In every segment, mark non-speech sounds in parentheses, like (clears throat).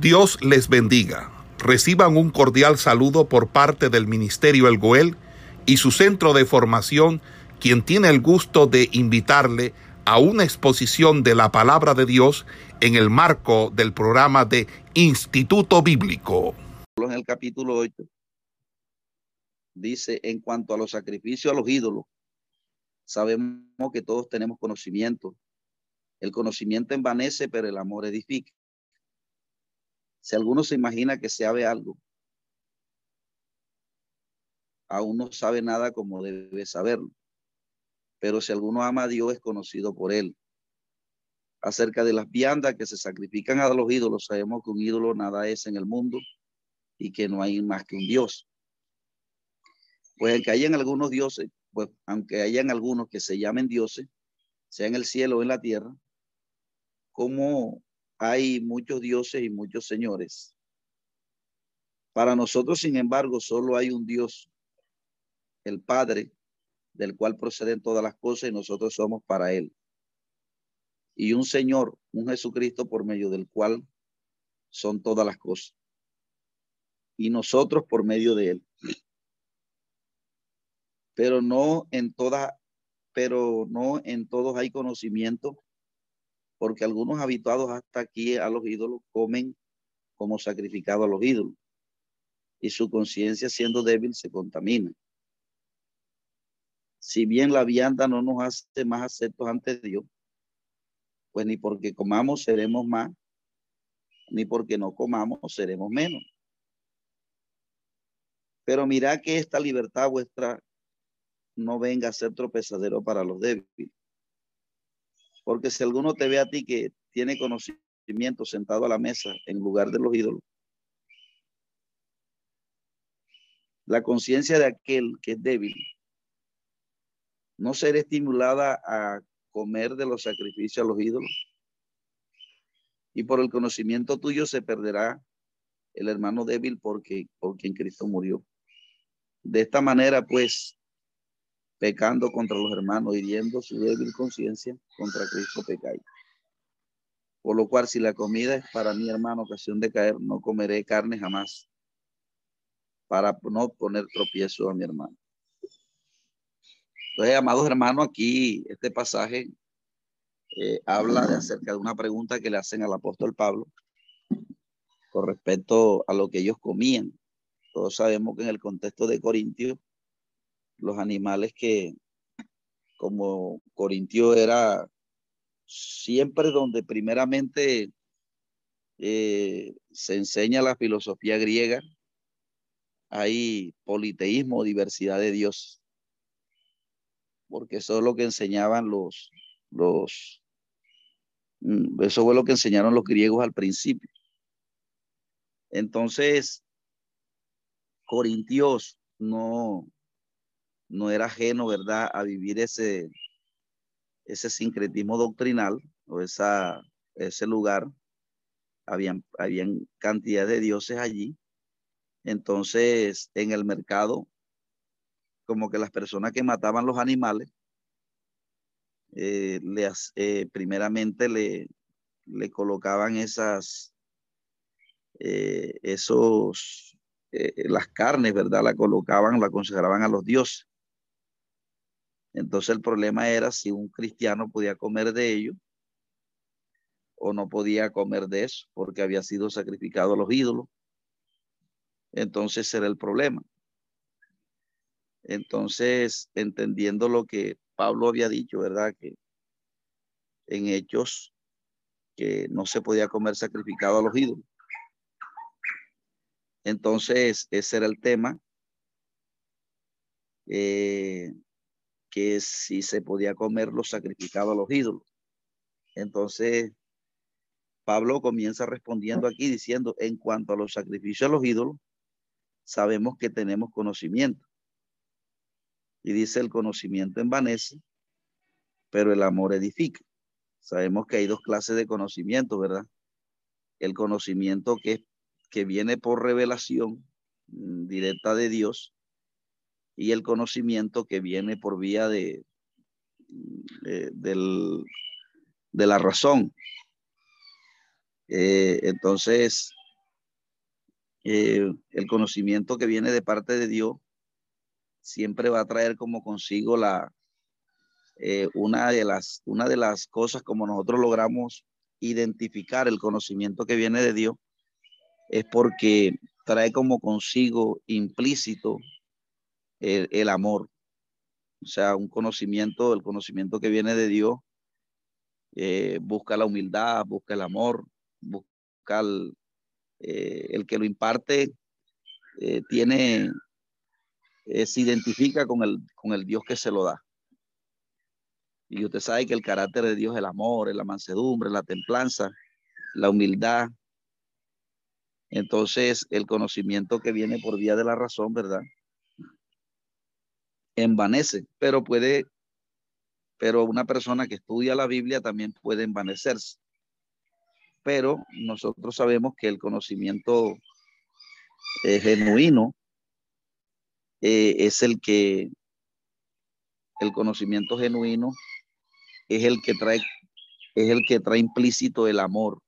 Dios les bendiga. Reciban un cordial saludo por parte del Ministerio El Goel y su centro de formación, quien tiene el gusto de invitarle a una exposición de la palabra de Dios en el marco del programa de Instituto Bíblico. En el capítulo 8 dice, en cuanto a los sacrificios a los ídolos, sabemos que todos tenemos conocimiento. El conocimiento envanece, pero el amor edifica. Si alguno se imagina que sabe algo, aún no sabe nada como debe saberlo. Pero si alguno ama a Dios, es conocido por él. Acerca de las viandas que se sacrifican a los ídolos, sabemos que un ídolo nada es en el mundo y que no hay más que un Dios. Pues aunque hayan algunos dioses, pues aunque hayan algunos que se llamen dioses, sea en el cielo o en la tierra, como hay muchos dioses y muchos señores. Para nosotros, sin embargo, solo hay un Dios, el Padre, del cual proceden todas las cosas y nosotros somos para Él. Y un Señor, un Jesucristo por medio del cual son todas las cosas. Y nosotros por medio de Él. Pero no en todas, pero no en todos hay conocimiento porque algunos habituados hasta aquí a los ídolos comen como sacrificado a los ídolos y su conciencia siendo débil se contamina. Si bien la vianda no nos hace más aceptos ante Dios, pues ni porque comamos seremos más, ni porque no comamos seremos menos. Pero mira que esta libertad vuestra no venga a ser tropezadero para los débiles. Porque si alguno te ve a ti que tiene conocimiento sentado a la mesa en lugar de los ídolos, la conciencia de aquel que es débil no será estimulada a comer de los sacrificios a los ídolos. Y por el conocimiento tuyo se perderá el hermano débil porque por quien Cristo murió. De esta manera, pues, pecando contra los hermanos, hiriendo su débil conciencia, contra Cristo pecáis. Por lo cual, si la comida es para mi hermano ocasión de caer, no comeré carne jamás, para no poner tropiezo a mi hermano. Entonces, amados hermanos, aquí este pasaje eh, habla de acerca de una pregunta que le hacen al apóstol Pablo con respecto a lo que ellos comían. Todos sabemos que en el contexto de Corintios, los animales que, como Corintio era siempre donde primeramente eh, se enseña la filosofía griega, hay politeísmo, diversidad de Dios, porque eso es lo que enseñaban los, los, mm, eso fue lo que enseñaron los griegos al principio. Entonces, Corintios no, no era ajeno, ¿verdad?, a vivir ese, ese sincretismo doctrinal o esa, ese lugar. Habían, habían cantidad de dioses allí. Entonces, en el mercado, como que las personas que mataban los animales, eh, eh, primeramente le, le colocaban esas, eh, esos, las carnes, ¿verdad? La colocaban, la consagraban a los dioses. Entonces el problema era si un cristiano podía comer de ello o no podía comer de eso porque había sido sacrificado a los ídolos. Entonces era el problema. Entonces, entendiendo lo que Pablo había dicho, ¿verdad? Que en hechos que no se podía comer sacrificado a los ídolos. Entonces, ese era el tema. Eh, que si se podía comer los sacrificados a los ídolos. Entonces, Pablo comienza respondiendo aquí diciendo, en cuanto a los sacrificios a los ídolos, sabemos que tenemos conocimiento. Y dice, el conocimiento envanece, pero el amor edifica. Sabemos que hay dos clases de conocimiento, ¿verdad? El conocimiento que, que viene por revelación mm, directa de Dios y el conocimiento que viene por vía de, de, la razón. Eh, entonces, eh, el conocimiento que viene de parte de Dios siempre va a traer como consigo la, eh, una, de las, una de las cosas como nosotros logramos identificar el conocimiento que viene de Dios es porque trae como consigo implícito el, amor. O sea, un conocimiento, el conocimiento que viene de Dios, eh, busca la humildad, busca el amor, busca el, eh, el que lo imparte, eh, tiene, se identifica con el, con el Dios que se lo da. Y usted sabe que el carácter de Dios es el amor, es la mansedumbre, la templanza, la humildad. Entonces, el conocimiento que viene por vía de la razón, ¿verdad? Envanece, pero puede, pero una persona que estudia la Biblia también puede envanecerse. Pero nosotros sabemos que el conocimiento eh, genuino eh, es el que, el conocimiento genuino es el que trae, es el que trae implícito el amor.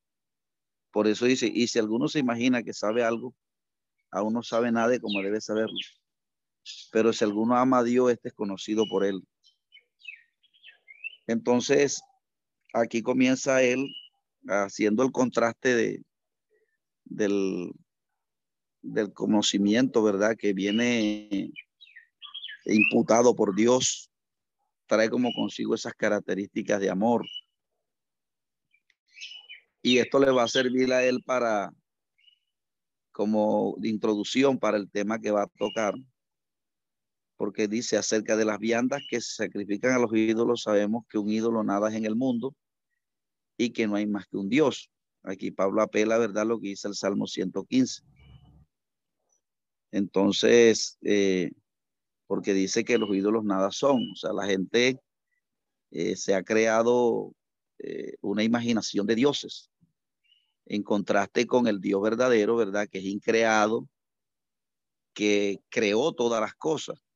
Por eso dice, y si alguno se imagina que sabe algo, aún no sabe nada de cómo debe saberlo. Pero si alguno ama a Dios, este es conocido por él. Entonces, aquí comienza él haciendo el contraste de, del, del conocimiento, ¿verdad? Que viene imputado por Dios trae como consigo esas características de amor. Y esto le va a servir a él para, como introducción para el tema que va a tocar, porque dice acerca de las viandas que se sacrifican a los ídolos, sabemos que un ídolo nada es en el mundo y que no hay más que un Dios. Aquí Pablo apela, ¿verdad? Lo que dice el Salmo 115. Entonces, eh, porque dice que los ídolos nada son. O sea, la gente eh, se ha creado eh, una imaginación de dioses en contraste con el Dios verdadero, ¿verdad? Que es increado, que creó todas las cosas.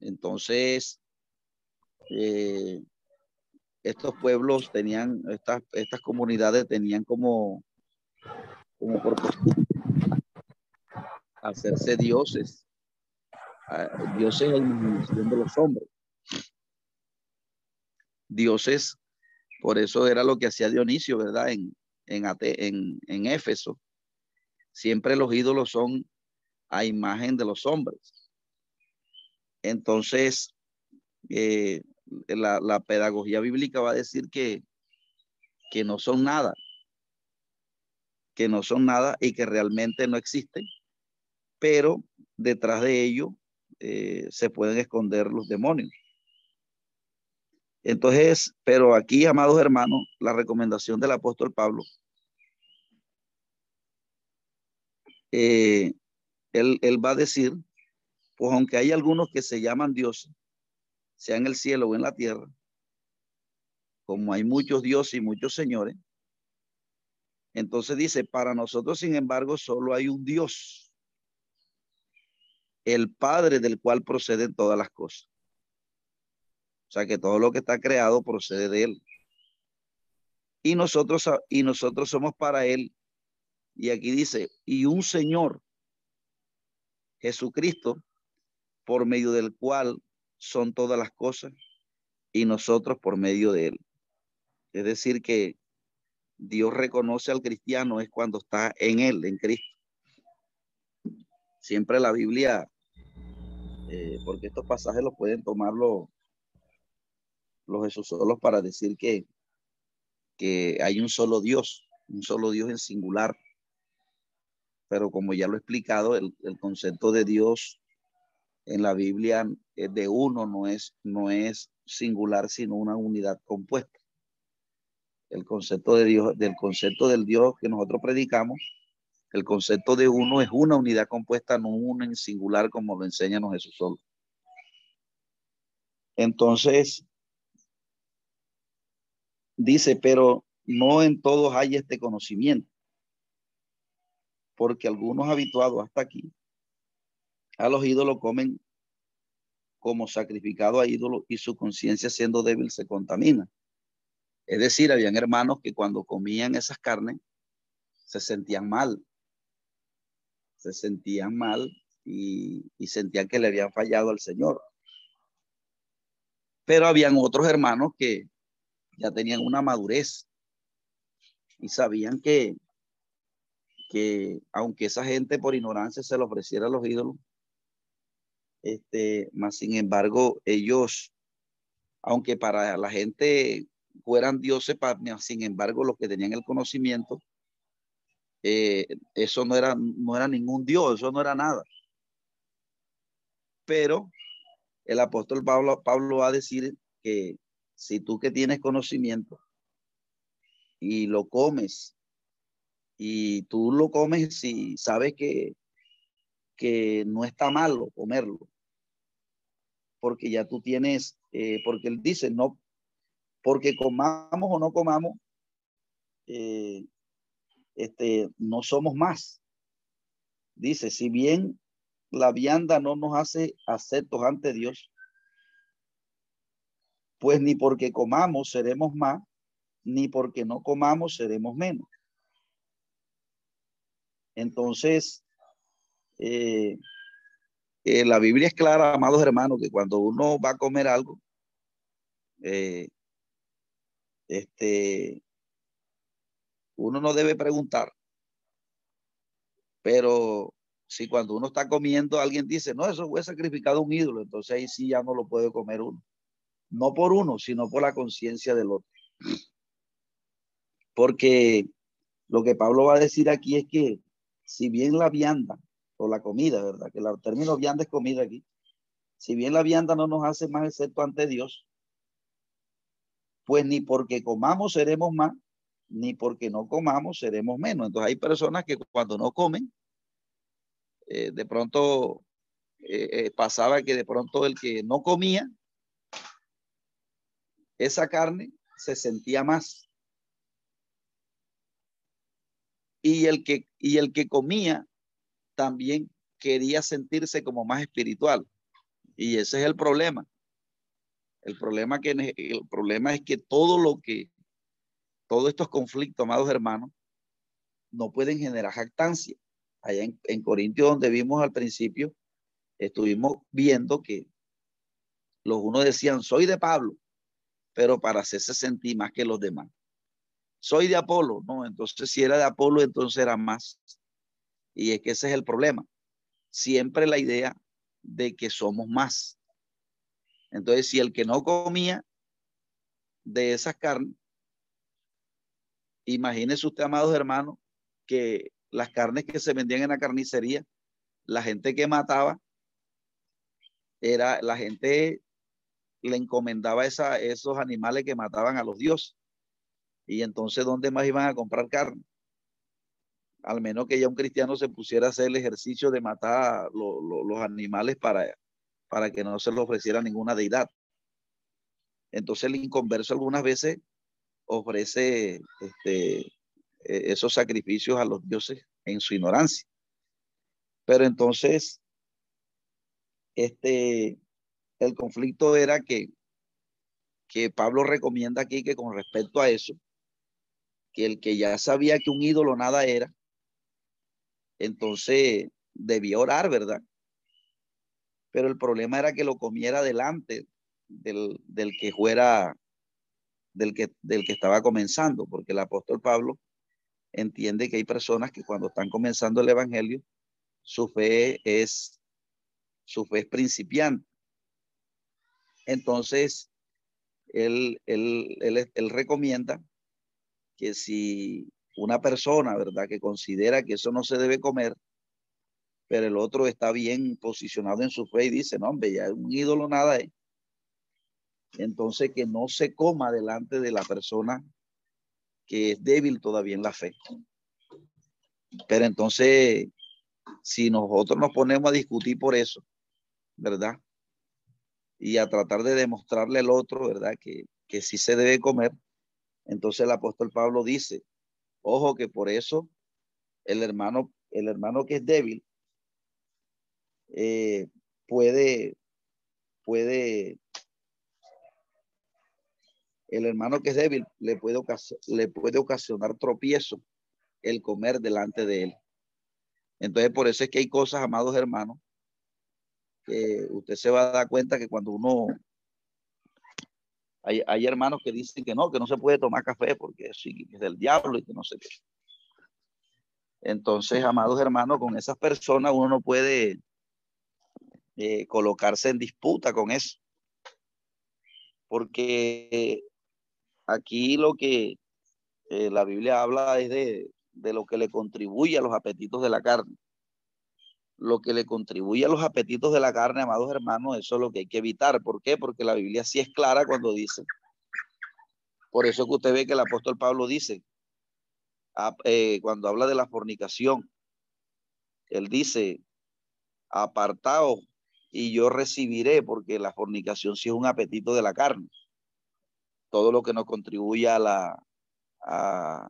Entonces, eh, estos pueblos tenían, estas, estas comunidades tenían como, como hacerse dioses Dios es la imaginación de los hombres. Dios es, por eso era lo que hacía Dionisio, ¿verdad? En, en, en, en Éfeso. Siempre los ídolos son a imagen de los hombres. Entonces, eh, la, pedagogía bíblica va a decir que, que no son nada, que no son nada y que realmente no existen, pero detrás de ello eh, se pueden esconder los demonios. Entonces, pero aquí, amados hermanos, la recomendación del apóstol Pablo, eh, él, él va a decir, pues aunque hay algunos que se llaman dioses, sea en el cielo o en la tierra, como hay muchos dioses y muchos señores, entonces dice, para nosotros, sin embargo, solo hay un Dios el Padre del cual proceden todas las cosas. O sea que todo lo que está creado procede de Él. Y nosotros, y nosotros somos para Él. Y aquí dice, y un Señor, Jesucristo, por medio del cual son todas las cosas, y nosotros por medio de Él. Es decir, que Dios reconoce al cristiano es cuando está en Él, en Cristo. Siempre la Biblia eh, porque estos pasajes los pueden tomar los, los solos para decir que, que hay un solo Dios, un solo Dios en singular. Pero como ya lo he explicado, el, concepto de Dios en la Biblia es de uno, no es, no es singular, sino una unidad compuesta. El concepto de Dios, del concepto del Dios que nosotros predicamos el concepto de uno es una unidad compuesta, no uno en singular como lo enseña Jesús solo. Entonces, dice, pero no en todos hay este conocimiento, porque algunos habituados hasta aquí a los ídolos comen como sacrificado a ídolos y su conciencia siendo débil se contamina. Es decir, habían hermanos que cuando comían esas carnes se sentían mal, se sentían mal y, sentían que le habían fallado al Señor. Pero habían otros hermanos que ya tenían una madurez y sabían que, que aunque esa gente por ignorancia se le ofreciera a los ídolos, este, más sin embargo, ellos, aunque para la gente fueran dioses, sin embargo, los que tenían el conocimiento, eh, eso no era, no era ningún Dios, eso no era nada. Pero el apóstol Pablo, Pablo va a decir que si tú que tienes conocimiento y lo comes, y tú lo comes si sabes que, que no está malo comerlo, porque ya tú tienes, eh, porque él dice, no, porque comamos o no comamos, eh, este, no somos más. Dice, si bien la vianda no nos hace aceptos ante Dios, pues ni porque comamos seremos más, ni porque no comamos seremos menos. Entonces, eh, eh, la Biblia es clara, amados hermanos, que cuando uno va a comer algo, eh, este, uno no debe preguntar. Pero si cuando uno está comiendo, alguien dice, no, eso fue sacrificado a un ídolo, entonces ahí sí ya no lo puede comer uno. No por uno, sino por la conciencia del otro. Porque lo que Pablo va a decir aquí es que si bien la vianda o la comida, ¿verdad? Que el término vianda es comida aquí. Si bien la vianda no nos hace más excepto ante Dios, pues ni porque comamos seremos más, ni porque no comamos seremos menos. Entonces hay personas que cuando no comen, eh, de pronto eh, eh, pasaba que de pronto el que no comía esa carne se sentía más. Y el que, y el que comía también quería sentirse como más espiritual. Y ese es el problema. El problema, que, el problema es que todo lo que todos estos conflictos, amados hermanos, no pueden generar jactancia. Allá en, en Corintios, donde vimos al principio, estuvimos viendo que los unos decían, soy de Pablo, pero para hacerse sentir más que los demás. Soy de Apolo, no, entonces si era de Apolo, entonces era más. Y es que ese es el problema. Siempre la idea de que somos más. Entonces, si el que no comía de esas carnes, Imagínese usted, amados hermanos, que las carnes que se vendían en la carnicería, la gente que mataba, era la gente le encomendaba esa, esos animales que mataban a los dioses. Y entonces, ¿dónde más iban a comprar carne? Al menos que ya un cristiano se pusiera a hacer el ejercicio de matar los animales para, para que no se le ofreciera ninguna deidad. Entonces el inconverso algunas veces ofrece este, e, esos sacrificios a los dioses en su ignorancia. Pero entonces, este, el conflicto era que, que Pablo recomienda aquí que con respecto a eso, que el que ya sabía que un ídolo nada era, entonces debía orar, ¿verdad? Pero el problema era que lo comiera delante del, del que fuera del que, del que estaba comenzando, porque el apóstol Pablo entiende que hay personas que cuando están comenzando el evangelio, su fe es, su fe es principiante. Entonces, él, él, él, él recomienda que si una persona, ¿verdad?, que considera que eso no se debe comer, pero el otro está bien posicionado en su fe y dice, no, hombre, ya un ídolo nada es entonces que no se coma delante de la persona que es débil todavía en la fe. Pero entonces, si nosotros nos ponemos a discutir por eso, ¿verdad? Y a tratar de demostrarle al otro, ¿verdad? Que, que sí se debe comer. Entonces el apóstol Pablo dice, ojo que por eso el hermano, el hermano que es débil, eh, puede, puede el hermano que es débil le puede, le puede ocasionar tropiezo el comer delante de él. Entonces, por eso es que hay cosas, amados hermanos, que usted se va a dar cuenta que cuando uno... Hay, hermanos que dicen que no, que no se puede tomar café porque es del diablo y que no sé qué. Entonces, amados hermanos, con esas personas uno no puede eh, colocarse en disputa con eso. Porque aquí lo que eh, la Biblia habla es de, de lo que le contribuye a los apetitos de la carne. Lo que le contribuye a los apetitos de la carne, amados hermanos, eso es lo que hay que evitar. ¿Por qué? Porque la Biblia sí es clara cuando dice. Por eso que usted ve que el apóstol Pablo dice, eh, cuando habla de la fornicación, él dice, apartaos y yo recibiré, porque la fornicación sí es un apetito de la carne. Todo lo que nos contribuye a la, a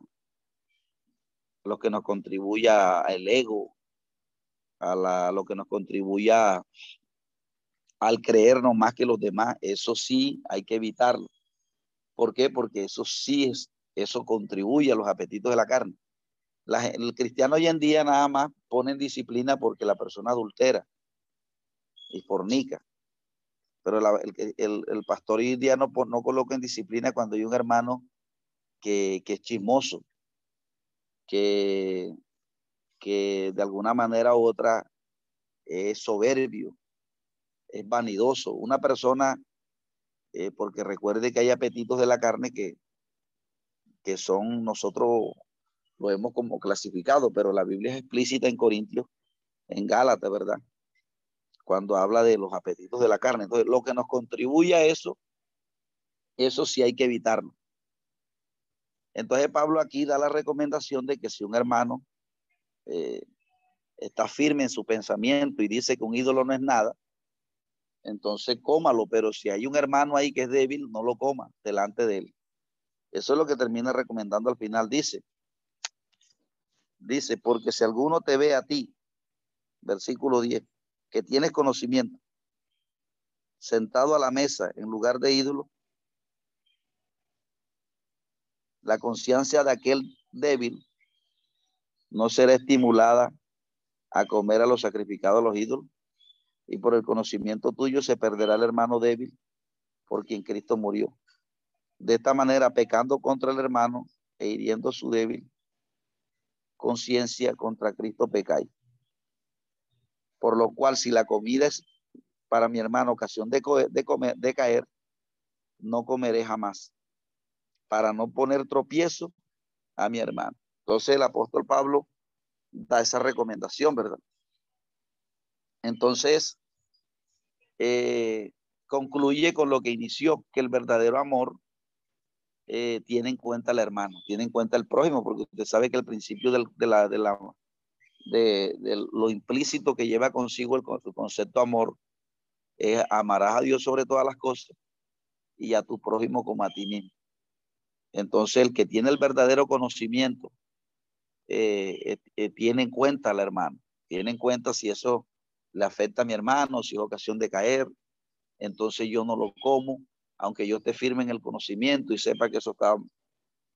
lo que nos contribuye al ego, a la, lo que nos contribuye al creernos más que los demás, eso sí hay que evitarlo. ¿Por qué? Porque eso sí es, eso contribuye a los apetitos de la carne. el cristiano hoy en día nada más pone en disciplina porque la persona adultera y fornica. Pero el, pastor hoy día no, no coloca en disciplina cuando hay un hermano que, que es chismoso, que, que de alguna manera u otra es soberbio, es vanidoso. Una persona, eh, porque recuerde que hay apetitos de la carne que, que son nosotros lo hemos como clasificado, pero la Biblia es explícita en Corintios, en Gálatas, ¿verdad? Cuando habla de los apetitos de la carne. Entonces, lo que nos contribuye a eso, eso sí hay que evitarlo. Entonces, Pablo aquí da la recomendación de que si un hermano eh, está firme en su pensamiento y dice que un ídolo no es nada, entonces cómalo, pero si hay un hermano ahí que es débil, no lo coma delante de él. Eso es lo que termina recomendando al final. Dice, dice, porque si alguno te ve a ti, versículo 10, que tienes conocimiento, sentado a la mesa en lugar de ídolo, la conciencia de aquel débil no será estimulada a comer a los sacrificados a los ídolos, y por el conocimiento tuyo se perderá el hermano débil por quien Cristo murió. De esta manera, pecando contra el hermano e hiriendo su débil conciencia contra Cristo pecáis. Por lo cual, si la comida es para mi hermano ocasión de, de, comer, de caer, no comeré jamás, para no poner tropiezo a mi hermano. Entonces el apóstol Pablo da esa recomendación, ¿verdad? Entonces, eh, concluye con lo que inició, que el verdadero amor eh, tiene en cuenta al hermano, tiene en cuenta el prójimo, porque usted sabe que el principio de, la, de, lo implícito que lleva consigo el, el concepto amor es amarás a Dios sobre todas las cosas y a tu prójimo como a ti mismo. Entonces, el que tiene el verdadero conocimiento eh, eh, tiene en cuenta al hermano, tiene en cuenta si eso le afecta a mi hermano, si es ocasión de caer, entonces yo no lo como, aunque yo esté firme en el conocimiento y sepa que eso está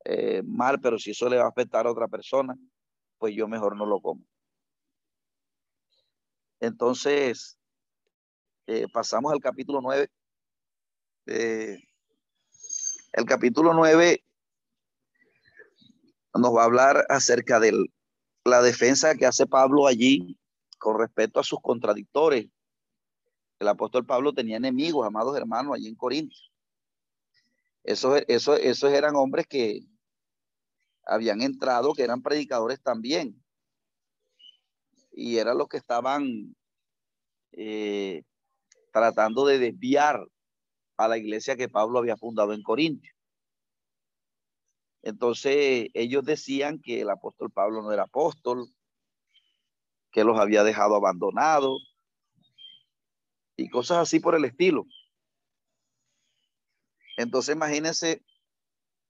eh, mal, pero si eso le va a afectar a otra persona, pues yo mejor no lo como. Entonces, pasamos al capítulo 9. el capítulo 9 nos va a hablar acerca de la defensa que hace Pablo allí con respecto a sus contradictores. El apóstol Pablo tenía enemigos, amados hermanos, allí en Corinto. Esos, esos, esos eran hombres que habían entrado, que eran predicadores también. Y eran los que estaban eh, tratando de desviar a la iglesia que Pablo había fundado en Corinto. Entonces ellos decían que el apóstol Pablo no era apóstol, que los había dejado abandonados y cosas así por el estilo. Entonces imagínense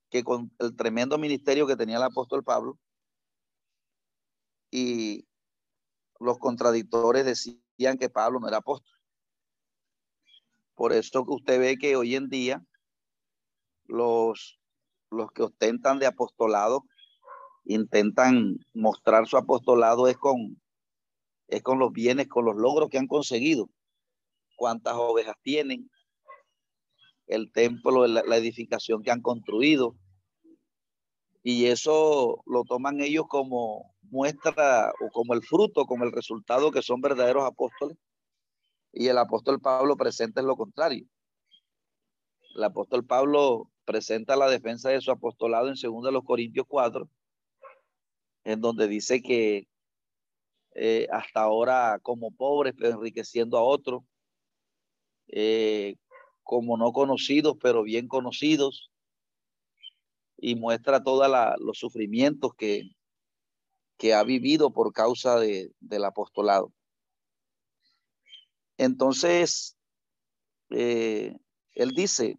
que con el tremendo ministerio que tenía el apóstol Pablo y los contradictores decían que Pablo no era apóstol. Por eso que usted ve que hoy en día los los que ostentan de apostolado intentan mostrar su apostolado es con, es con los bienes, con los logros que han conseguido, cuántas ovejas tienen, el templo, la, la edificación que han construido. Y eso lo toman ellos como muestra o como el fruto, como el resultado que son verdaderos apóstoles. Y el apóstol Pablo presenta lo contrario. El apóstol Pablo presenta la defensa de su apostolado en 2 Corintios 4, en donde dice que eh, hasta ahora como pobres, pero enriqueciendo a otros, eh, como no conocidos, pero bien conocidos, y muestra todos los sufrimientos que, que ha vivido por causa de, del apostolado. Entonces, eh, él dice,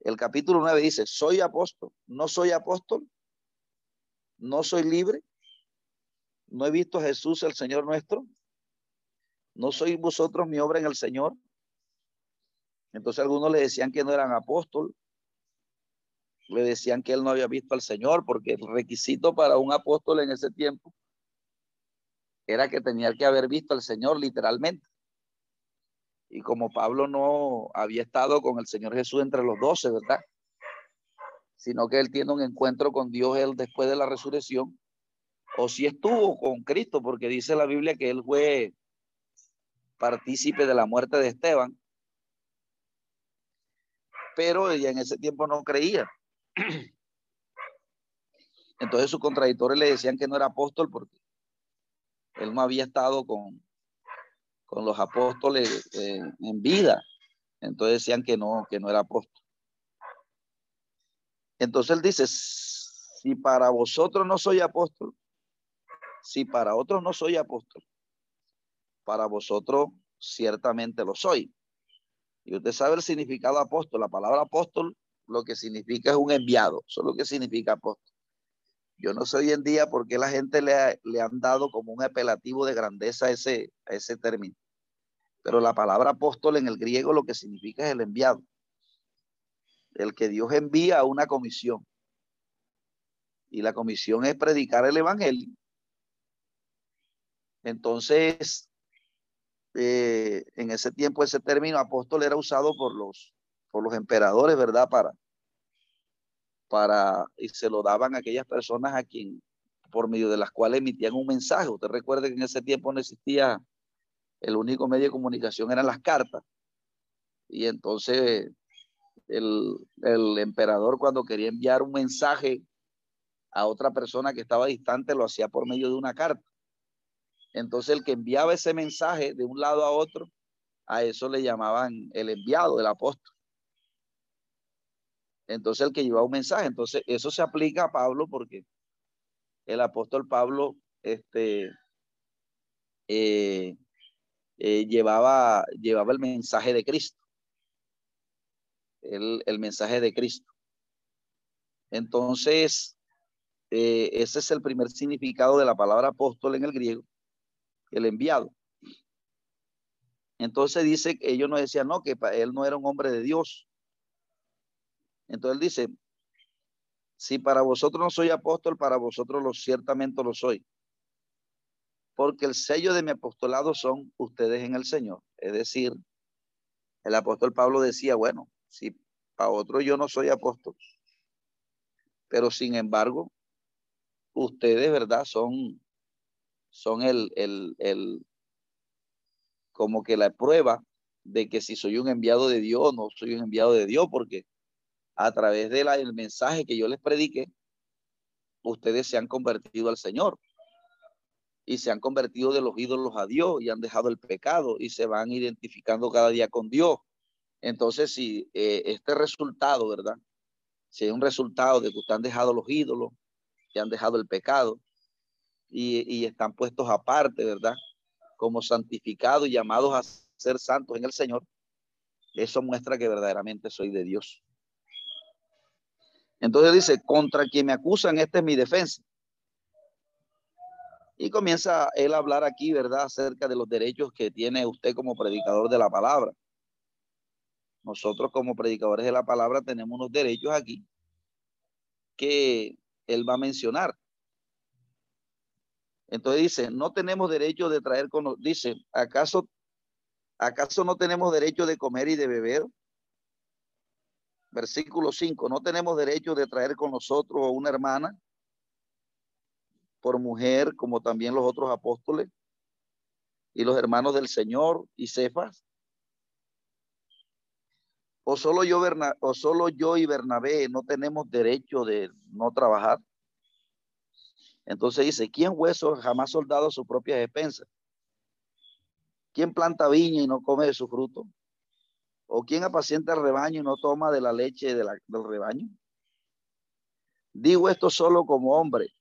el capítulo 9 dice, soy apóstol, no soy apóstol, no soy libre, no he visto a Jesús el Señor nuestro, no soy vosotros mi obra en el Señor. Entonces algunos le decían que no eran apóstol, le decían que él no había visto al Señor, porque el requisito para un apóstol en ese tiempo era que tenía que haber visto al Señor literalmente. Y como Pablo no había estado con el Señor Jesús entre los doce, ¿verdad? Sino que él tiene un encuentro con Dios él después de la resurrección, o si estuvo con Cristo, porque dice la Biblia que él fue partícipe de la muerte de Esteban, pero ella en ese tiempo no creía. Entonces sus contradictores le decían que no era apóstol porque él no había estado con, con los apóstoles en vida. Entonces decían que no, que no era apóstol. Entonces él dice, si para vosotros no soy apóstol, si para otros no soy apóstol, para vosotros ciertamente lo soy. Y usted sabe el significado apóstol. La palabra apóstol lo que significa es un enviado. Eso es lo que significa apóstol. Yo no sé hoy en día por qué la gente le, le han dado como un apelativo de grandeza a ese, ese término. Pero la palabra apóstol en el griego lo que significa es el enviado. El que Dios envía a una comisión. Y la comisión es predicar el evangelio. Entonces, eh, en ese tiempo ese término apóstol era usado por los, por los emperadores, ¿verdad? Para, para, y se lo daban a aquellas personas a quien, por medio de las cuales emitían un mensaje. Usted recuerde que en ese tiempo no existía, el único medio de comunicación eran las cartas. Y entonces el, el emperador cuando quería enviar un mensaje a otra persona que estaba distante lo hacía por medio de una carta. Entonces el que enviaba ese mensaje de un lado a otro, a eso le llamaban el enviado, el apóstol. Entonces el que lleva un mensaje, entonces eso se aplica a Pablo porque el apóstol Pablo este, eh, eh, llevaba, llevaba el mensaje de Cristo. El, el mensaje de Cristo. Entonces, eh, ese es el primer significado de la palabra apóstol en el griego, el enviado. Entonces dice que ellos no decían, no, que él no era un hombre de Dios, entonces dice, si para vosotros no soy apóstol, para vosotros lo ciertamente lo soy. Porque el sello de mi apostolado son ustedes en el Señor. Es decir, el apóstol Pablo decía, bueno, si para otro yo no soy apóstol, pero sin embargo, ustedes, ¿verdad? Son, son el, el, el, como que la prueba de que si soy un enviado de Dios, no soy un enviado de Dios, porque a través del mensaje que yo les prediqué, ustedes se han convertido al Señor y se han convertido de los ídolos a Dios y han dejado el pecado y se van identificando cada día con Dios. Entonces, si eh, este resultado, ¿verdad? Si hay un resultado de que ustedes han dejado los ídolos, que han dejado el pecado y, y están puestos aparte, ¿verdad? Como santificados y llamados a ser santos en el Señor, eso muestra que verdaderamente soy de Dios. Entonces dice, contra quien me acusan, esta es mi defensa. Y comienza él a hablar aquí, ¿verdad?, acerca de los derechos que tiene usted como predicador de la palabra. Nosotros como predicadores de la palabra tenemos unos derechos aquí que él va a mencionar. Entonces dice, no tenemos derecho de traer con, dice, ¿acaso, acaso no tenemos derecho de comer y de beber? Versículo 5, no tenemos derecho de traer con nosotros a una hermana por mujer, como también los otros apóstoles y los hermanos del Señor y Cefas. O solo yo, o solo yo y Bernabé no tenemos derecho de no trabajar. Entonces dice, ¿quién hueso jamás soldado su propia despensa? ¿Quién planta viña y no come de su fruto? ¿O quién apacienta el rebaño y no toma de la leche del rebaño? Digo esto solo como hombre.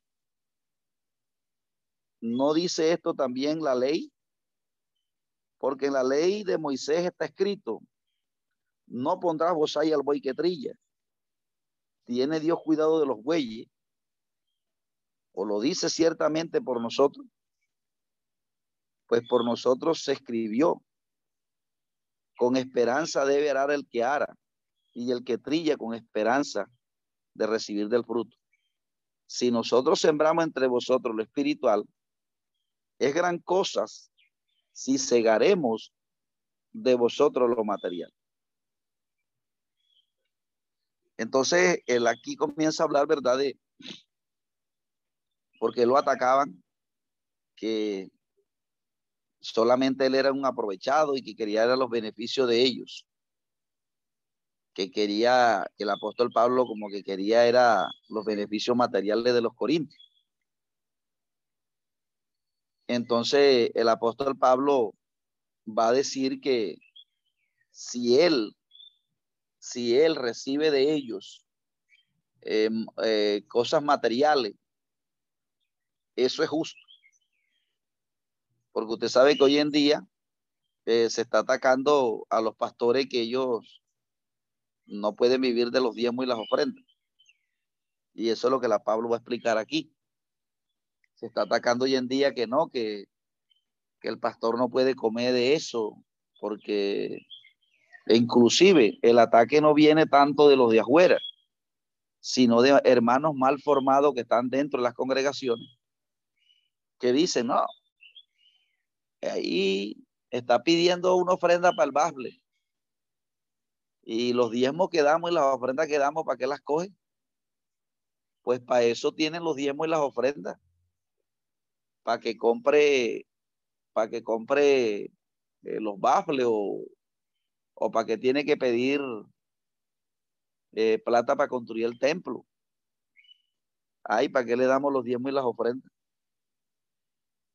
¿No dice esto también la ley? Porque en la ley de Moisés está escrito, no pondrás ahí al buey que. ¿Tiene Dios cuidado de los bueyes? ¿O lo dice ciertamente por nosotros? Pues por nosotros se escribió. Con esperanza debe arar el que ara y el que trilla con esperanza de recibir del fruto. Si nosotros sembramos entre vosotros lo espiritual, es gran cosa si cegaremos de vosotros lo material. Entonces, él aquí comienza a hablar, ¿verdad? De, porque lo atacaban, que solamente él era un aprovechado y que quería los beneficios de ellos. Que quería, que el apóstol Pablo como que quería era los beneficios materiales de los corintios. Entonces el apóstol Pablo va a decir que si él, si él recibe de ellos em, eh, cosas materiales, eso es justo. Porque usted sabe que hoy en día eh, se está atacando a los pastores que ellos no pueden vivir de los diezmos y las ofrendas. Y eso es lo que la Pablo va a explicar aquí se está atacando hoy en día que no, que, el pastor no puede comer de eso, porque inclusive el ataque no viene tanto de los de afuera, sino de hermanos mal formados que están dentro de las congregaciones, que dicen, no, ahí está pidiendo una ofrenda para el bable. Y los diezmos que damos y las ofrendas que damos, ¿para qué las coge? Pues para eso tienen los diezmos y las ofrendas para que compre, para que compre eh, los bafles o, o para que tiene que pedir eh, plata para construir el templo. Ay, ¿para qué le damos los diezmos y las ofrendas?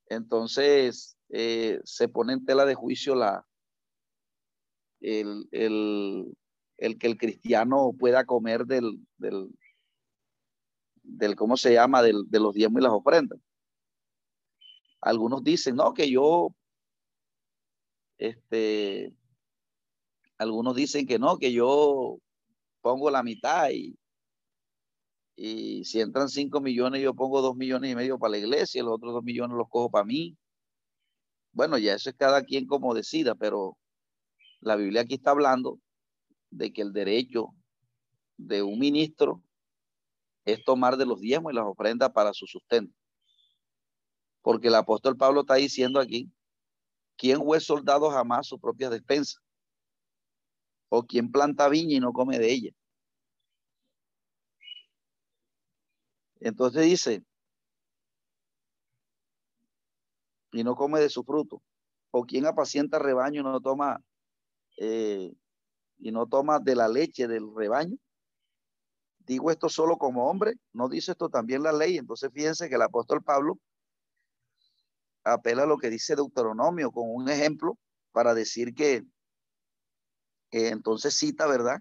Entonces, eh, se pone en tela de juicio la, el, que el cristiano pueda comer del, del, del ¿cómo se llama? Del, de los diezmos y las ofrendas. Algunos dicen, no, que yo, este, algunos dicen que no, que yo pongo la mitad y, y si entran cinco millones, yo pongo dos millones y medio para la iglesia, los otros dos millones los cojo para mí. Bueno, ya eso es cada quien como decida, pero la Biblia aquí está hablando de que el derecho de un ministro es tomar de los diezmos y las ofrendas para su sustento. Porque el apóstol Pablo está diciendo aquí, ¿quién fue soldado jamás su propia despensa? ¿O quién planta viña y no come de ella? Entonces dice, y no come de su fruto. ¿O quién apacienta rebaño y no toma, eh, y no toma de la leche del rebaño? Digo esto solo como hombre, no dice esto también la ley. Entonces fíjense que el apóstol Pablo apela a lo que dice Deuteronomio con un ejemplo para decir que, entonces cita, ¿verdad?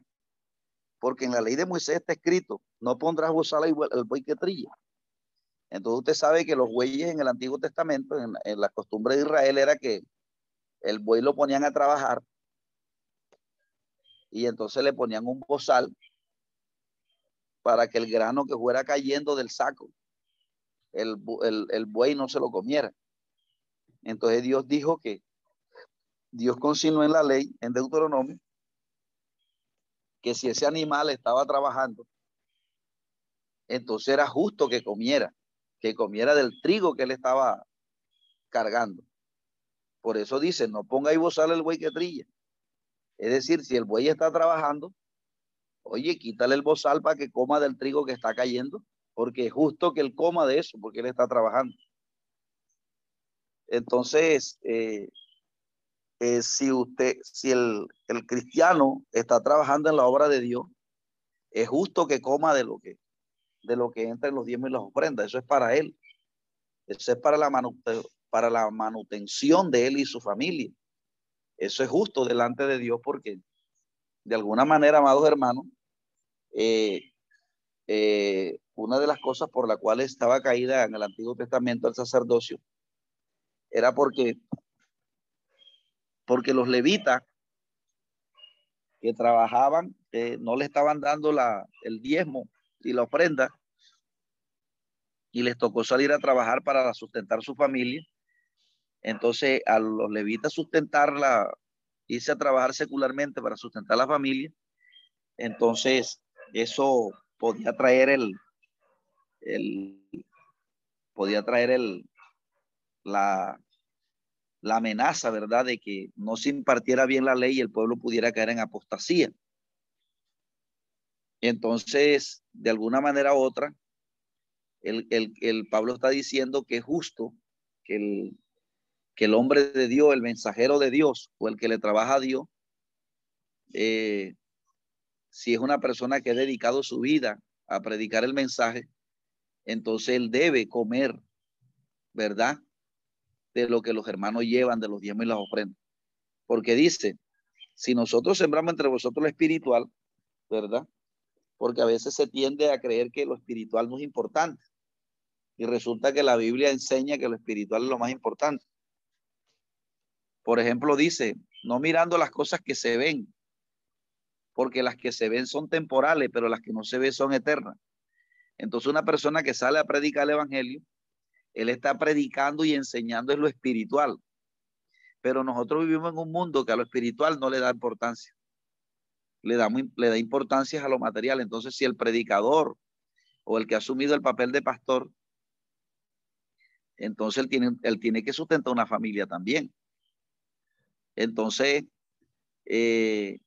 Porque en la ley de Moisés está escrito, no pondrás gozar el buey que trilla. Entonces usted sabe que los bueyes en el Antiguo Testamento, en, la costumbre de Israel, era que el buey lo ponían a trabajar y entonces le ponían un bozal para que el grano que fuera cayendo del saco, el, el buey no se lo comiera. Entonces Dios dijo que Dios consignó en la ley, en Deuteronomio, que si ese animal estaba trabajando, entonces era justo que comiera que comiera del trigo que él estaba cargando. Por eso dice, no ponga y bozal el buey que trilla. Es decir, si el buey está trabajando, oye, quítale el bozal para que coma del trigo que está cayendo, porque es justo que él coma de eso, porque él está trabajando. Entonces, eh, eh, si usted, si el cristiano está trabajando en la obra de Dios, es justo que coma de lo que, de lo que entra en los diezmos y las ofrendas. Eso es para él. Eso es para la, para la manutención de él y su familia. Eso es justo delante de Dios porque de alguna manera, amados hermanos, eh, eh, una de las cosas por la cual estaba caída en el Antiguo Testamento el sacerdocio era porque, porque los levitas que trabajaban no le estaban dando la, el diezmo y la ofrenda y les tocó salir a trabajar para sustentar su familia. Entonces, a los levitas sustentarla, irse a trabajar secularmente para sustentar la familia, entonces eso podía traer el, el podía traer el, la, la amenaza, ¿verdad?, de que no se impartiera bien la ley y el pueblo pudiera caer en apostasía. Entonces, de alguna manera u otra, el, el, Pablo está diciendo que es justo que el, que el hombre de Dios, el mensajero de Dios o el que le trabaja a Dios, eh, si es una persona que ha dedicado su vida a predicar el mensaje, entonces él debe comer, ¿verdad? De lo que los hermanos llevan de los diezmos y las ofrendas. Porque dice, si nosotros sembramos entre vosotros lo espiritual, ¿verdad? Porque a veces se tiende a creer que lo espiritual no es importante. Y resulta que la Biblia enseña que lo espiritual es lo más importante. Por ejemplo, dice, no mirando las cosas que se ven, porque las que se ven son temporales, pero las que no se ven son eternas. Entonces una persona que sale a predicar el Evangelio, él está predicando y enseñando en lo espiritual. Pero nosotros vivimos en un mundo que a lo espiritual no le da importancia. Le da, le da importancia a lo material. Entonces, si el predicador o el que ha asumido el papel de pastor, entonces él tiene, él tiene que sustentar una familia también. Entonces, eh,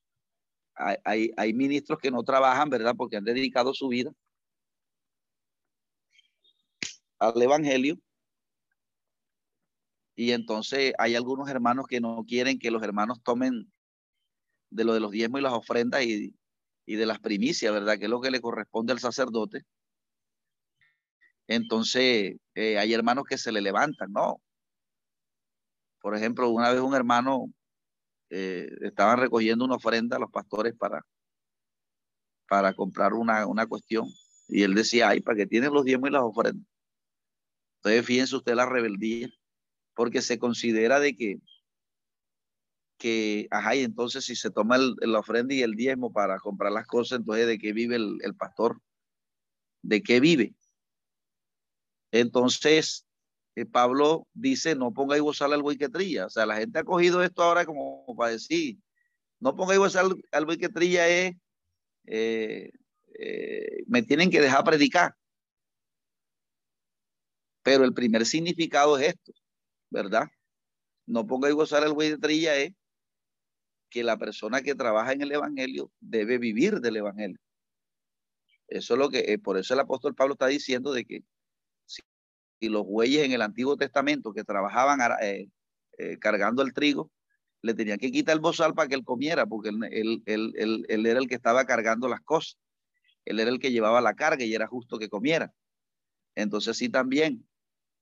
hay, hay, ministros que no trabajan, ¿verdad? Porque han dedicado su vida al Evangelio. Y entonces hay algunos hermanos que no quieren que los hermanos tomen de lo de los diezmos y las ofrendas y, y de las primicias, ¿verdad? Que es lo que le corresponde al sacerdote. Entonces, eh, hay hermanos que se le levantan, ¿no? Por ejemplo, una vez un hermano eh, estaban recogiendo una ofrenda a los pastores para, para comprar una, una cuestión. Y él decía, ay, ¿para que tienen los diezmos y las ofrendas? Entonces, fíjense usted la rebeldía, porque se considera de que, que ajá, y entonces si se toma el, la ofrenda y el diezmo para comprar las cosas, entonces ¿de qué vive el, pastor? ¿De qué vive? Entonces, eh, Pablo dice, no ponga y gozar al buey que trilla. O sea, la gente ha cogido esto ahora como para decir, no ponga y gozar al, buey que trilla es, eh, eh, me tienen que dejar predicar. Pero el primer significado es esto, ¿verdad? No ponga y gozar al buey de trilla es que la persona que trabaja en el evangelio debe vivir del evangelio. Eso es lo que, por eso el apóstol Pablo está diciendo de que y los bueyes en el Antiguo Testamento que trabajaban eh, eh, cargando el trigo, le tenían que quitar el bozal para que él comiera, porque él, él, era el que estaba cargando las cosas. Él era el que llevaba la carga y era justo que comiera. Entonces sí también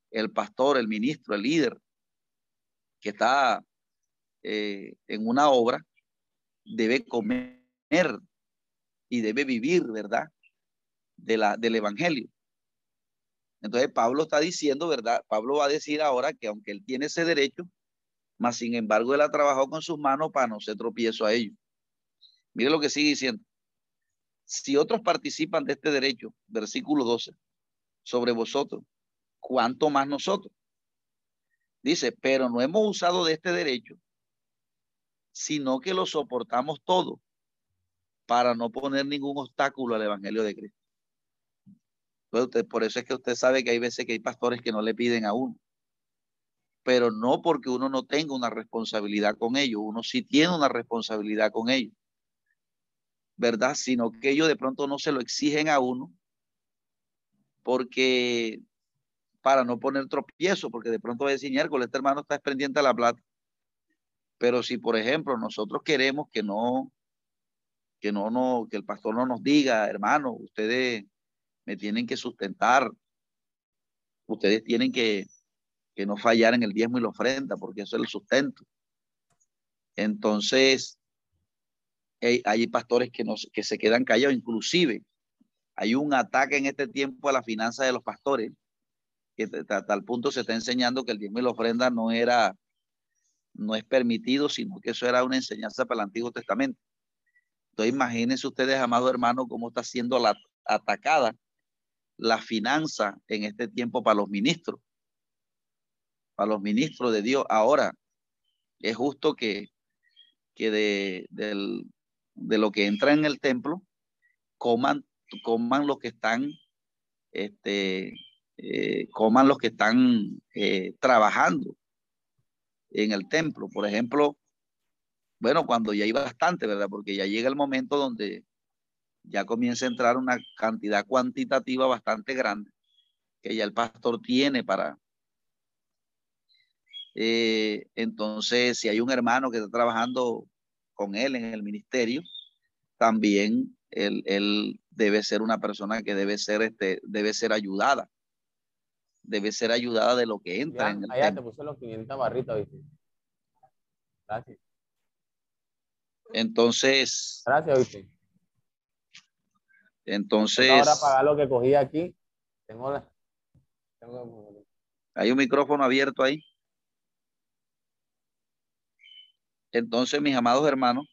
el pastor, el ministro, el líder que está eh, en una obra, debe comer y debe vivir, ¿verdad? De la, del Evangelio. Entonces Pablo está diciendo, ¿verdad? Pablo va a decir ahora que aunque él tiene ese derecho, más sin embargo él ha trabajado con sus manos para no se tropiezo a ellos. Mire lo que sigue diciendo. Si otros participan de este derecho, versículo 12, sobre vosotros, ¿cuánto más nosotros? Dice, pero no hemos usado de este derecho, sino que lo soportamos todo para no poner ningún obstáculo al Evangelio de Cristo. Entonces, por eso es que usted sabe que hay veces que hay pastores que no le piden a uno. Pero no porque uno no tenga una responsabilidad con ellos, uno sí tiene una responsabilidad con ellos. ¿Verdad? Sino que ellos de pronto no se lo exigen a uno porque para no poner tropiezo, porque de pronto va a decir, este hermano está pendiente de la plata. Pero si, por ejemplo, nosotros queremos que no, que no, no, que el pastor no nos diga, hermano, ustedes me tienen que sustentar, ustedes tienen que, que no fallar en el diezmo y la ofrenda, porque eso es el sustento. Entonces, hay, pastores que, nos, que se quedan callados, inclusive hay un ataque en este tiempo a la finanza de los pastores, que a tal punto se está enseñando que el diezmo y la ofrenda no era, no es permitido, sino que eso era una enseñanza para el Antiguo Testamento. Entonces imagínense ustedes, amados hermanos, cómo está siendo la, atacada la finanza en este tiempo para los ministros, para los ministros de Dios. Ahora, es justo que, que de, de lo que entra en el templo, coman coman los que están, este, eh, coman los que están eh, trabajando en el templo. Por ejemplo, bueno, cuando ya hay bastante, ¿verdad? Porque ya llega el momento donde ya comienza a entrar una cantidad cuantitativa bastante grande que ya el pastor tiene para... Eh, entonces, si hay un hermano que está trabajando con él en el ministerio, también él, debe ser una persona que debe ser, este, debe ser ayudada. Debe ser ayudada de lo que entra en el allá te puse los 500 barritos, ¿viste? Gracias. Entonces. Gracias, ¿viste? Entonces. Ahora pagar lo que cogí aquí. Tengo la... Hay un micrófono abierto ahí. Entonces, mis amados hermanos,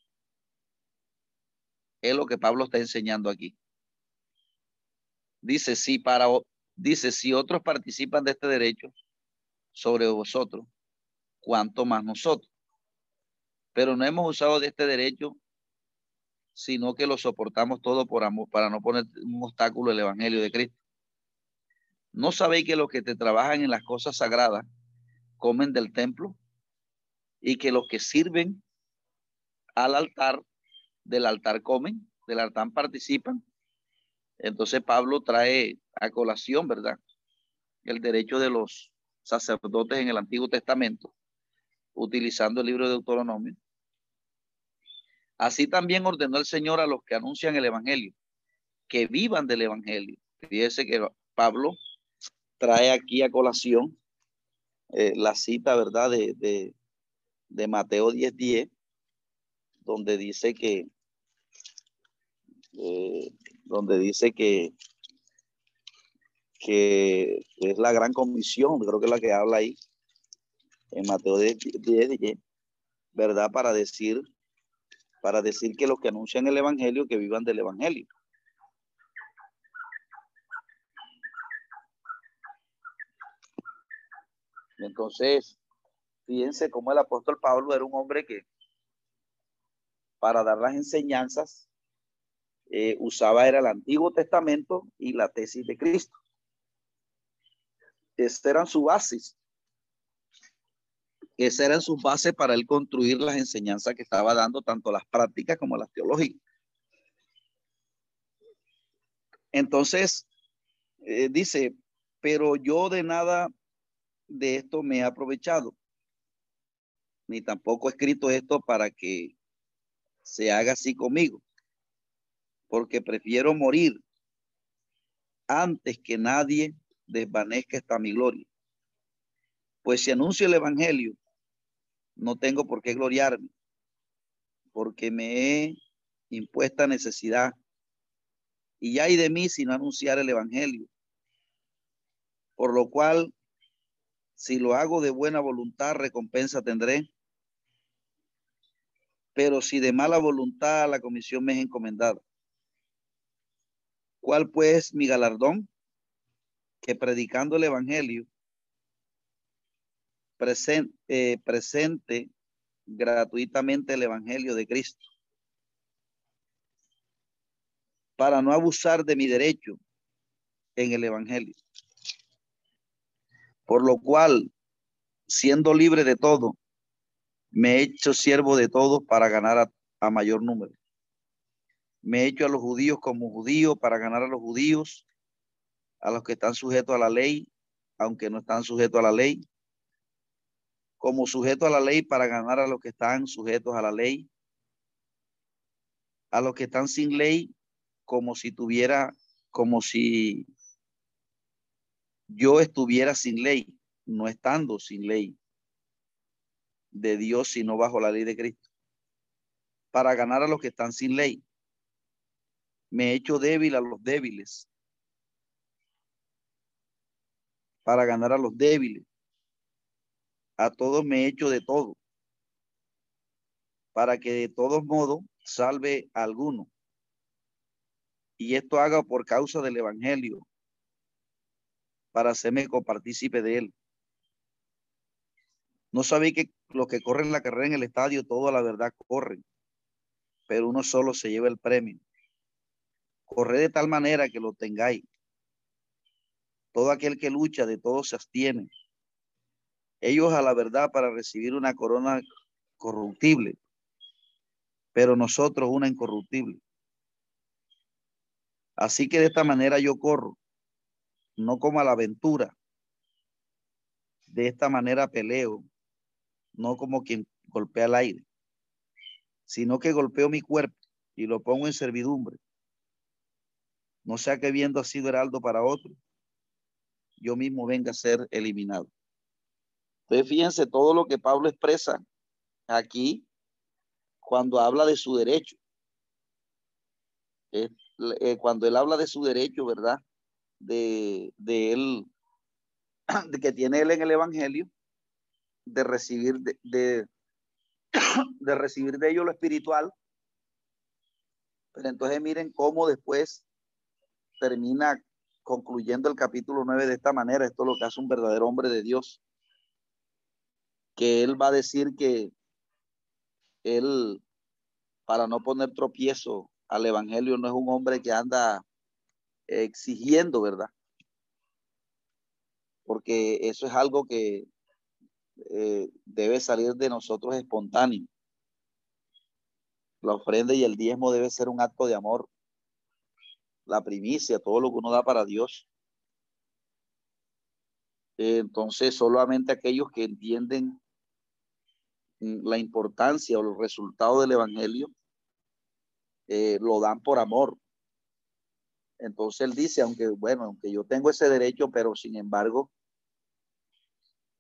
es lo que Pablo está enseñando aquí. Dice, si para, dice, si otros participan de este derecho sobre vosotros, cuanto más nosotros. Pero no hemos usado de este derecho, sino que lo soportamos todo por amor, para no poner un obstáculo al evangelio de Cristo. ¿No sabéis que los que te trabajan en las cosas sagradas comen del templo y que los que sirven al altar del altar comen, del altar participan. Entonces Pablo trae a colación, ¿verdad? El derecho de los sacerdotes en el Antiguo Testamento, utilizando el libro de Deuteronomio. Así también ordenó el Señor a los que anuncian el Evangelio, que vivan del Evangelio. Fíjese que Pablo trae aquí a colación eh, la cita, ¿verdad? De, de, Mateo 10:10, 10, donde dice que eh, donde dice que, que es la gran comisión, creo que es la que habla ahí, en Mateo 10, 10, ¿verdad? Para decir, para decir que los que anuncian el Evangelio, que vivan del Evangelio. Entonces, fíjense cómo el apóstol Pablo era un hombre que, para dar las enseñanzas, eh, usaba era el Antiguo Testamento y la tesis de Cristo. Estas eran sus bases. Esas eran sus bases para él construir las enseñanzas que estaba dando, tanto las prácticas como las teológicas. Entonces, eh, dice, pero yo de nada de esto me he aprovechado, ni tampoco he escrito esto para que se haga así conmigo porque prefiero morir antes que nadie desvanezca esta mi gloria. Pues si anuncio el Evangelio, no tengo por qué gloriarme, porque me he impuesta necesidad. Y hay de mí si no anunciar el Evangelio. Por lo cual, si lo hago de buena voluntad, recompensa tendré. Pero si de mala voluntad, la comisión me es encomendada. ¿Cuál pues mi galardón? Que predicando el Evangelio presente, eh, presente gratuitamente el Evangelio de Cristo. Para no abusar de mi derecho, en el Evangelio. Por lo cual, siendo libre de todo, me he hecho siervo de todos para ganar a, a mayor número. Me he hecho a los judíos como judío para ganar a los judíos, a los que están sujetos a la ley, aunque no están sujetos a la ley, como sujeto a la ley para ganar a los que están sujetos a la ley, a los que están sin ley, como si tuviera, como si yo estuviera sin ley, no estando sin ley de Dios, sino bajo la ley de Cristo, para ganar a los que están sin ley. Me he hecho débil a los débiles, para ganar a los débiles. A todos me he hecho de todo, para que de todos modos salve a alguno. Y esto haga por causa del Evangelio, para hacerme copartícipe de él. No sabéis que los que corren la carrera en el estadio, toda la verdad corren, pero uno solo se lleva el premio. Corre de tal manera que lo tengáis. Todo aquel que lucha de todo se abstiene. Ellos a la verdad para recibir una corona corruptible, pero nosotros una incorruptible. Así que de esta manera yo corro, no como a la aventura. De esta manera peleo, no como quien golpea el aire, sino que golpeo mi cuerpo y lo pongo en servidumbre. No sea que viendo sido heraldo para otro, yo mismo venga a ser eliminado. Entonces, fíjense todo lo que Pablo expresa aquí cuando habla de su derecho. Eh, cuando él habla de su derecho, ¿verdad? De, de él, (clears throat) de que tiene él en el Evangelio, de recibir de, de, (clears throat) de recibir de ello lo espiritual. Pero entonces miren cómo después termina concluyendo el capítulo 9 de esta manera. Esto es lo que hace un verdadero hombre de Dios. Que él va a decir que él, para no poner tropiezo al evangelio, no es un hombre que anda exigiendo, ¿verdad? Porque eso es algo que eh, debe salir de nosotros espontáneo. La ofrenda y el diezmo debe ser un acto de amor. La primicia, todo lo que uno da para Dios. entonces, solamente aquellos que entienden mm, la importancia o los resultados del Evangelio eh, lo dan por amor. Entonces él dice, aunque bueno, aunque yo tengo ese derecho, pero sin embargo,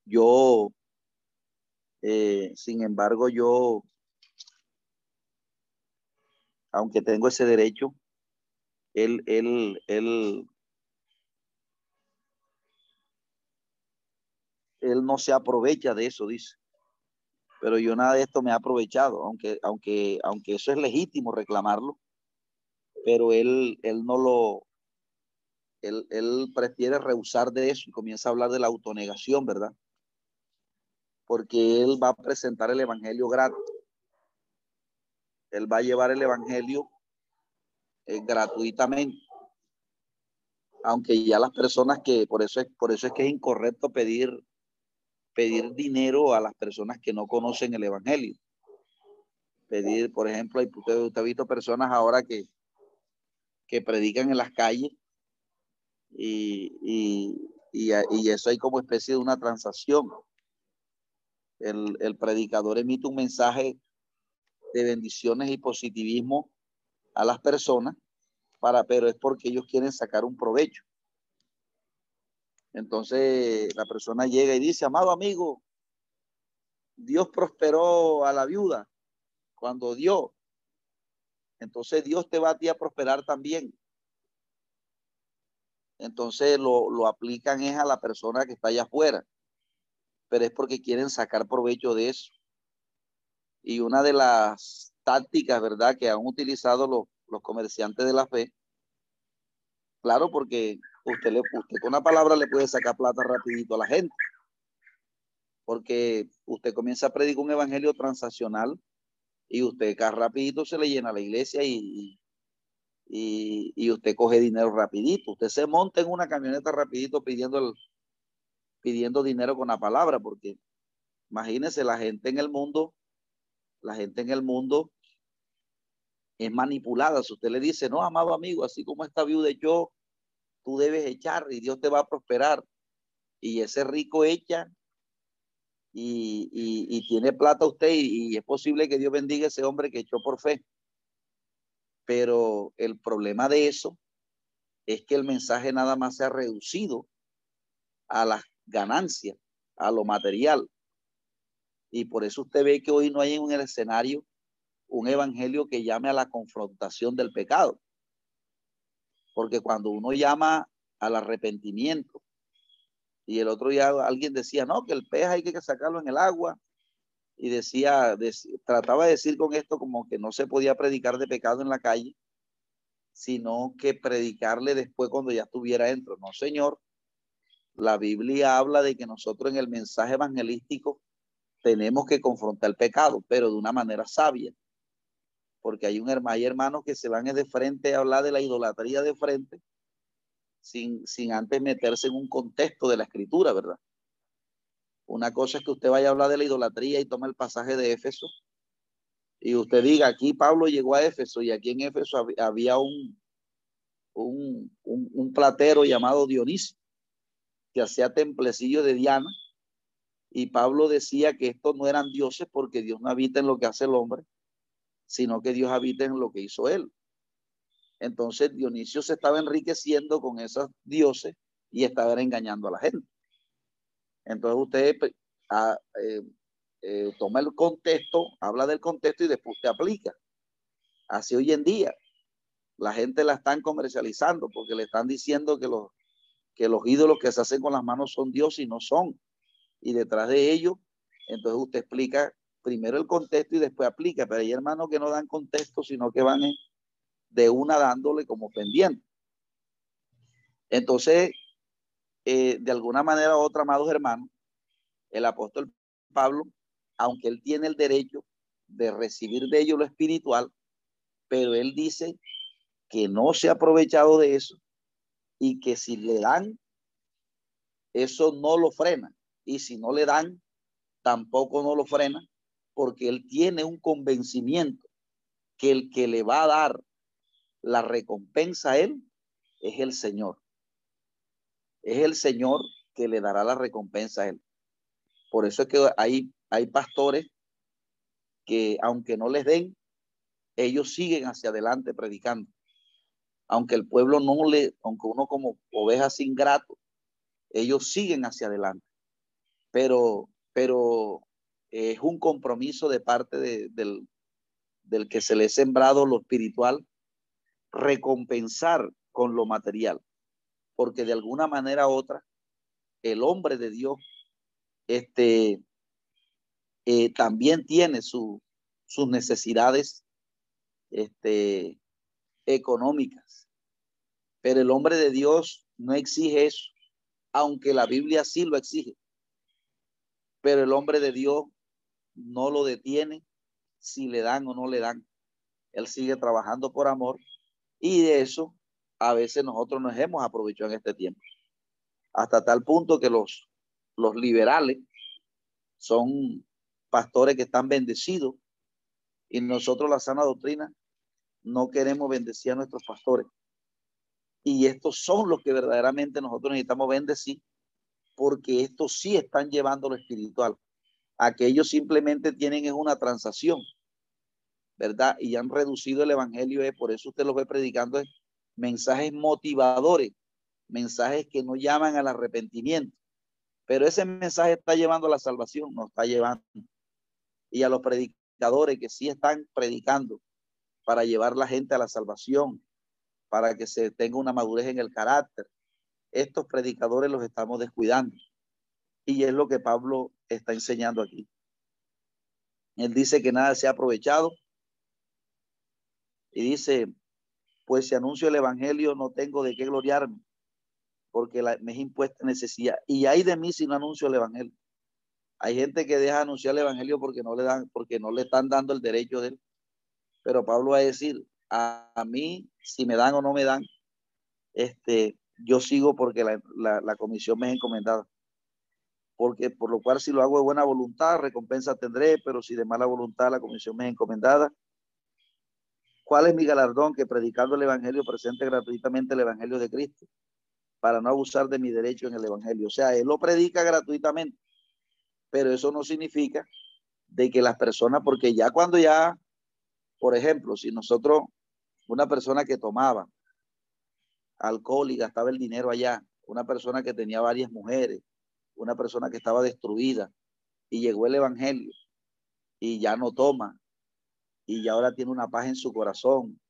yo eh, sin embargo, yo, aunque tengo ese derecho, él, él, él, él no se aprovecha de eso, dice. Pero yo nada de esto me ha aprovechado, aunque, aunque, aunque eso es legítimo reclamarlo, pero él, él no lo, él, él prefiere rehusar de eso y comienza a hablar de la autonegación, ¿verdad? porque Él va a presentar el Evangelio gratis. Él va a llevar el Evangelio eh, gratuitamente. Aunque ya las personas que, por eso es, por eso es que es incorrecto pedir, pedir dinero a las personas que no conocen el Evangelio. Pedir, por ejemplo, usted, usted ha visto personas ahora que, que predican en las calles y, y, y, y eso hay como especie de una transacción el, predicador emite un mensaje de bendiciones y positivismo a las personas, para, pero es porque ellos quieren sacar un provecho. Entonces la persona llega y dice, amado amigo, Dios prosperó a la viuda cuando dio. Entonces Dios te va a ti a prosperar también. Entonces lo, lo aplican es a la persona que está allá afuera pero es porque quieren sacar provecho de eso. Y una de las tácticas, ¿verdad?, que han utilizado los, los comerciantes de la fe, claro, porque usted, le, usted con una palabra le puede sacar plata rapidito a la gente, porque usted comienza a predicar un evangelio transaccional y usted acá rapidito se le llena la iglesia y, y, y, usted coge dinero rapidito. Usted se monta en una camioneta rapidito pidiendo, el, pidiendo dinero con la palabra, porque imagínese la gente en el mundo, la gente en el mundo es manipulada. Si usted le dice, no, amado amigo, así como esta viuda yo, tú debes echar y Dios te va a prosperar. Y ese rico echa y, y, tiene plata usted y, es posible que Dios bendiga ese hombre que echó por fe. Pero el problema de eso es que el mensaje nada más se ha reducido a las ganancias, a lo material. Y por eso usted ve que hoy no hay en el escenario un evangelio que llame a la confrontación del pecado. Porque cuando uno llama al arrepentimiento, y el otro día alguien decía, no, que el pez hay que sacarlo en el agua, y decía, trataba de decir con esto como que no se podía predicar de pecado en la calle, sino que predicarle después cuando ya estuviera dentro. No, señor, la Biblia habla de que nosotros en el mensaje evangelístico tenemos que confrontar el pecado, pero de una manera sabia porque hay un hermano, hay hermanos que se van de frente a hablar de la idolatría de frente, sin, sin antes meterse en un contexto de la escritura, ¿verdad? Una cosa es que usted vaya a hablar de la idolatría y toma el pasaje de Éfeso y usted diga, aquí Pablo llegó a Éfeso y aquí en Éfeso había un, un, un, un platero llamado Dionisio que hacía templecillos de Diana y Pablo decía que estos no eran dioses porque Dios no habita en lo que hace el hombre, sino que Dios habita en lo que hizo él. Entonces Dionisio se estaba enriqueciendo con esos dioses y estaba engañando a la gente. Entonces usted pues, eh, eh, toma el contexto, habla del contexto y después te aplica. Así hoy en día la gente la están comercializando porque le están diciendo que los, que los ídolos que se hacen con las manos son Dios y no son. Y detrás de ello, entonces usted explica primero el contexto y después aplica, pero hay hermanos que no dan contexto, sino que van de una dándole como pendiente. Entonces, eh, de alguna manera u otra, amados hermanos, el apóstol Pablo, aunque él tiene el derecho de recibir de ellos lo espiritual, pero él dice que no se ha aprovechado de eso y que si le dan, eso no lo frena. Y si no le dan, tampoco no lo frena, porque él tiene un convencimiento que el que le va a dar la recompensa a él es el Señor. Es el Señor que le dará la recompensa a él. Por eso es que hay, hay pastores que aunque no les den, ellos siguen hacia adelante predicando. Aunque el pueblo no le, aunque uno como oveja sin grato, ellos siguen hacia adelante. Pero, pero es un compromiso de parte del, del que se le ha sembrado lo espiritual, recompensar con lo material, porque de alguna manera u otra, el hombre de Dios este, eh, también tiene su, sus necesidades este, económicas, pero el hombre de Dios no exige eso, aunque la Biblia sí lo exige. Pero el hombre de Dios no lo detiene si le dan o no le dan. Él sigue trabajando por amor y de eso a veces nosotros nos hemos aprovechado en este tiempo. Hasta tal punto que los, los liberales son pastores que están bendecidos y nosotros la sana doctrina no queremos bendecir a nuestros pastores. Y estos son los que verdaderamente nosotros necesitamos bendecir porque estos sí están llevando lo espiritual aquellos simplemente tienen es una transacción, ¿verdad? Y han reducido el evangelio, es por eso usted lo ve predicando mensajes motivadores, mensajes que no llaman al arrepentimiento. Pero ese mensaje está llevando a la salvación, no está llevando. Y a los predicadores que sí están predicando para llevar la gente a la salvación, para que se tenga una madurez en el carácter. Estos predicadores los estamos descuidando. Y es lo que Pablo está enseñando aquí. Él dice que nada se ha aprovechado. Y dice, pues si anuncio el Evangelio no tengo de qué gloriarme, porque me es impuesta necesidad. Y hay de mí si no anuncio el Evangelio. Hay gente que deja anunciar el Evangelio porque no le dan, porque no le están dando el derecho de él. Pero Pablo va a decir, a, mí, si me dan o no me dan, este, yo sigo porque la, la comisión me es encomendada porque por lo cual si lo hago de buena voluntad, recompensa tendré, pero si de mala voluntad la comisión me es encomendada. ¿Cuál es mi galardón? Que predicando el Evangelio presente gratuitamente el Evangelio de Cristo, para no abusar de mi derecho en el Evangelio. O sea, Él lo predica gratuitamente, pero eso no significa de que las personas, porque ya cuando ya, por ejemplo, si nosotros, una persona que tomaba alcohol y gastaba el dinero allá, una persona que tenía varias mujeres, una persona que estaba destruida y llegó el Evangelio y ya no toma y ya ahora tiene una paz en su corazón,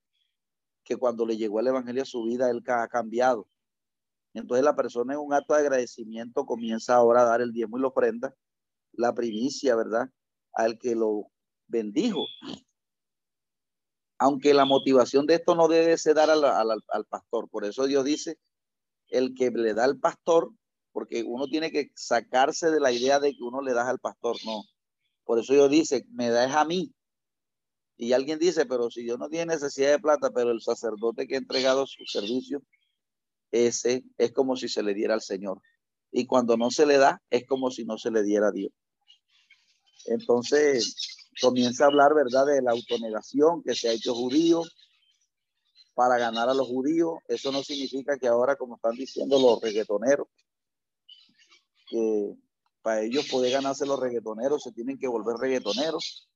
que cuando le llegó el Evangelio a su vida, él ha cambiado. Entonces la persona en un acto de agradecimiento comienza ahora a dar el diezmo y la ofrenda, la primicia, ¿verdad? Al que lo bendijo. Aunque la motivación de esto no debe ser dar al, al pastor. Por eso Dios dice, el que le da al pastor porque uno tiene que sacarse de la idea de que uno le da al pastor, no. Por eso yo dice, me das a mí. Y alguien dice, pero si yo no tiene necesidad de plata, pero el sacerdote que ha entregado su servicio, ese es como si se le diera al Señor. Y cuando no se le da, es como si no se le diera a Dios. Entonces, comienza a hablar, ¿verdad?, de la autonegación que se ha hecho judío para ganar a los judíos. Eso no significa que ahora, como están diciendo los reggaetoneros, para ellos poder ganarse los reggaetoneros se tienen que volver reggaetoneros.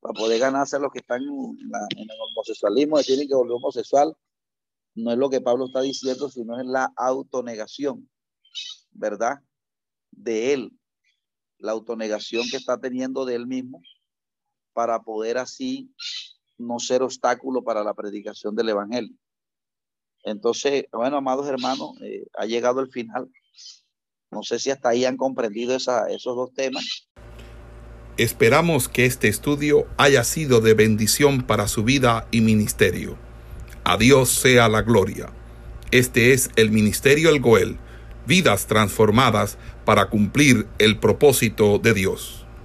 Para poder ganarse los que están en, el homosexualismo se tienen que volver homosexual. No es lo que Pablo está diciendo, sino es la autonegación, ¿verdad? De él, la autonegación que está teniendo de él mismo para poder así no ser obstáculo para la predicación del Evangelio. Entonces, bueno, amados hermanos, eh, ha llegado el final no sé si hasta ahí han comprendido esos dos temas. Esperamos que este estudio haya sido de bendición para su vida y ministerio. A Dios sea la gloria. Este es el Ministerio El Goel, vidas transformadas para cumplir el propósito de Dios.